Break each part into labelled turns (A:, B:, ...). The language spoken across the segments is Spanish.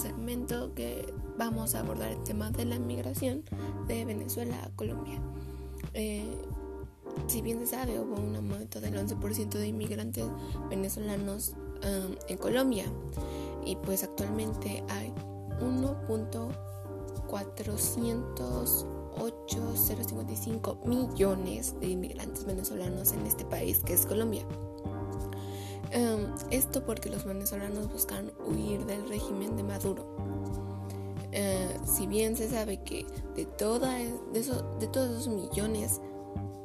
A: segmento que vamos a abordar el tema de la migración de Venezuela a Colombia. Eh, si bien se sabe, hubo un aumento del 11% de inmigrantes venezolanos um, en Colombia y pues actualmente hay 1.408.055 millones de inmigrantes venezolanos en este país que es Colombia. Um, esto porque los venezolanos buscan huir del régimen de Maduro. Uh, si bien se sabe que de, toda, de, todos esos millones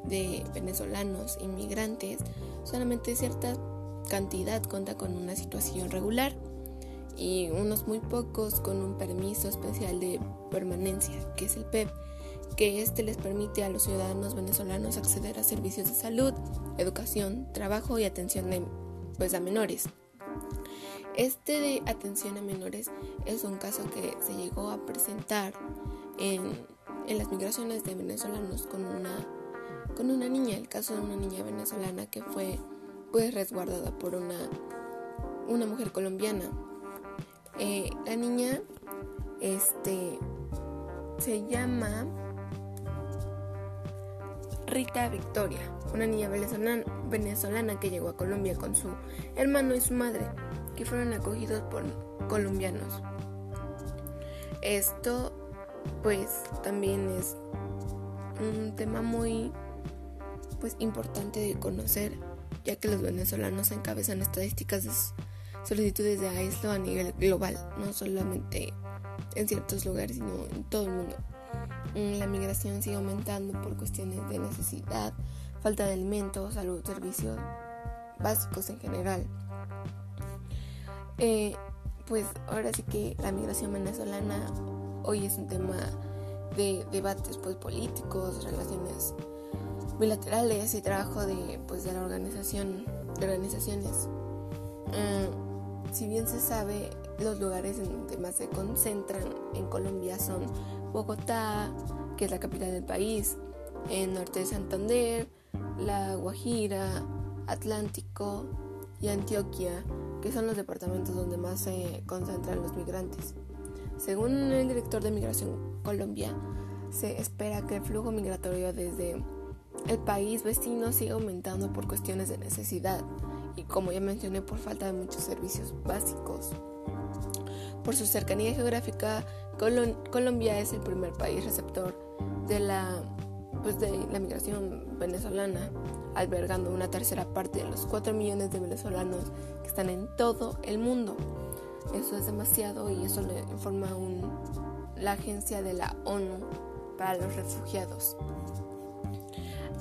A: de venezolanos inmigrantes, solamente cierta cantidad cuenta con una situación regular y unos muy pocos con un permiso especial de permanencia, que es el PEP, que este les permite a los ciudadanos venezolanos acceder a servicios de salud, educación, trabajo y atención de, pues, a menores. Este de atención a menores es un caso que se llegó a presentar en, en las migraciones de venezolanos con una con una niña, el caso de una niña venezolana que fue pues resguardada por una, una mujer colombiana. Eh, la niña este se llama Rita Victoria, una niña venezolana, venezolana que llegó a Colombia con su hermano y su madre, que fueron acogidos por colombianos. Esto pues también es un tema muy pues importante de conocer, ya que los venezolanos encabezan estadísticas de solicitudes de AISLO a nivel global, no solamente en ciertos lugares, sino en todo el mundo. La migración sigue aumentando por cuestiones de necesidad, falta de alimentos, salud, servicios básicos en general. Eh, pues ahora sí que la migración venezolana hoy es un tema de debates pues, políticos, relaciones bilaterales y trabajo de, pues, de la organización, de organizaciones. Mm, si bien se sabe, los lugares en donde más se concentran en Colombia son Bogotá, que es la capital del país, el norte de Santander, La Guajira, Atlántico y Antioquia, que son los departamentos donde más se concentran los migrantes. Según el director de Migración Colombia, se espera que el flujo migratorio desde el país vecino sigue aumentando por cuestiones de necesidad y como ya mencioné por falta de muchos servicios básicos. Por su cercanía geográfica, Colombia es el primer país receptor de la, pues de la migración venezolana, albergando una tercera parte de los 4 millones de venezolanos que están en todo el mundo. Eso es demasiado y eso le informa la agencia de la ONU para los refugiados.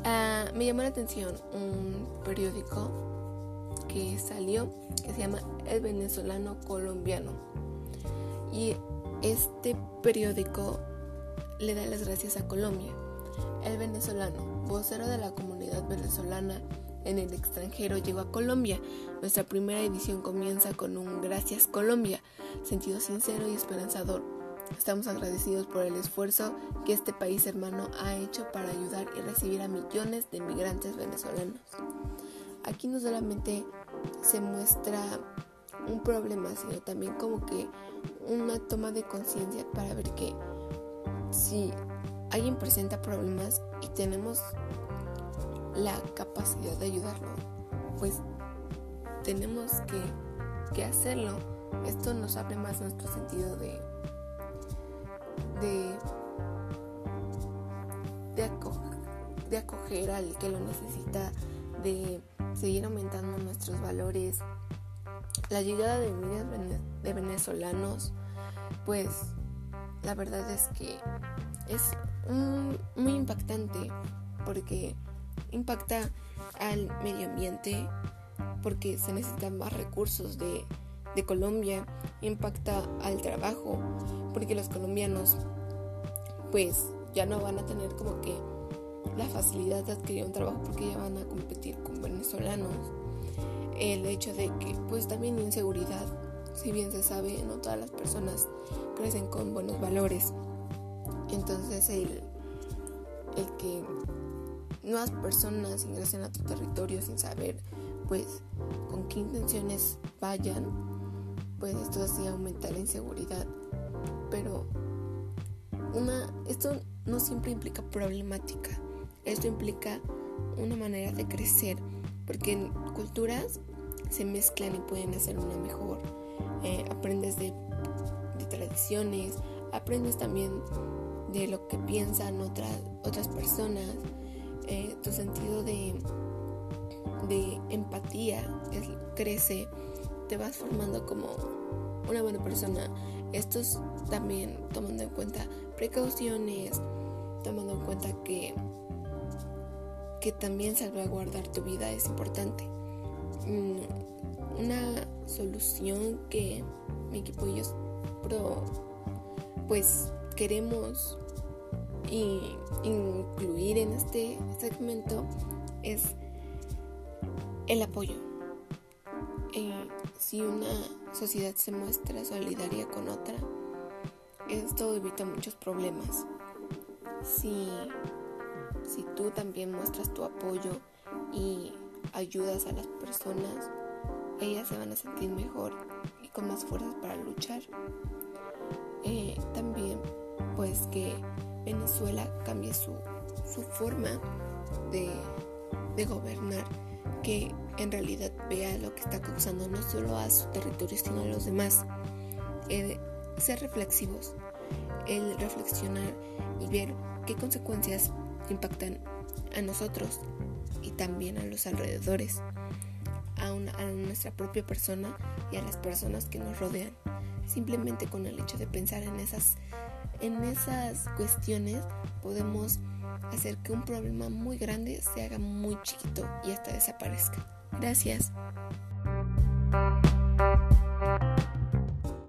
A: Ah, me llamó la atención un periódico que salió que se llama El Venezolano Colombiano. Y este periódico le da las gracias a Colombia. El venezolano, vocero de la comunidad venezolana en el extranjero, llegó a Colombia. Nuestra primera edición comienza con un Gracias Colombia, sentido sincero y esperanzador Estamos agradecidos por el esfuerzo que este país hermano ha hecho para ayudar y recibir a millones de inmigrantes venezolanos. Aquí no solamente se muestra un problema, sino también como que una toma de conciencia para ver que si alguien presenta problemas y tenemos la capacidad de ayudarlo, pues tenemos que, que hacerlo. Esto nos abre más nuestro sentido de de, de, acoger, al que lo necesita, de seguir aumentando nuestros valores. La llegada de miles de venezolanos, pues la verdad es que es muy impactante porque impacta al medio ambiente, porque se necesitan más recursos de de Colombia impacta al trabajo, porque los colombianos pues ya no van a tener como que la facilidad de adquirir un trabajo porque ya van a competir con venezolanos. El hecho de que pues también inseguridad, si bien se sabe, no todas las personas crecen con buenos valores. Entonces el, el que nuevas personas ingresen a tu territorio sin saber pues con qué intenciones vayan pues esto así aumenta la inseguridad. Pero una, esto no siempre implica problemática, esto implica una manera de crecer, porque culturas se mezclan y pueden hacer una mejor. Eh, aprendes de, tradiciones, aprendes también de lo que piensan otras, otras personas, eh, tu sentido de, de empatía crece, te vas formando como una buena persona. Estos también tomando en cuenta precauciones, tomando en cuenta que, que también salvaguardar tu vida es importante. Mm, una solución que mi equipo y yo pues queremos incluir en este segmento es el apoyo. Eh, si una sociedad se muestra solidaria con otra, esto evita muchos problemas. Si, si tú también muestras tu apoyo y ayudas a las personas, ellas se van a sentir mejor y con más fuerzas para luchar. Eh, también pues que Venezuela cambie su, su forma de, de gobernar, que en realidad vea lo que está causando no solo a su territorio sino a los demás. Eh, ser reflexivos, el reflexionar y ver qué consecuencias impactan a nosotros y también a los alrededores, a, a nuestra propia persona y a las personas que nos rodean. Simplemente con el hecho de pensar en esas, en esas cuestiones podemos hacer que un problema muy grande se haga muy chiquito y hasta desaparezca. Gracias.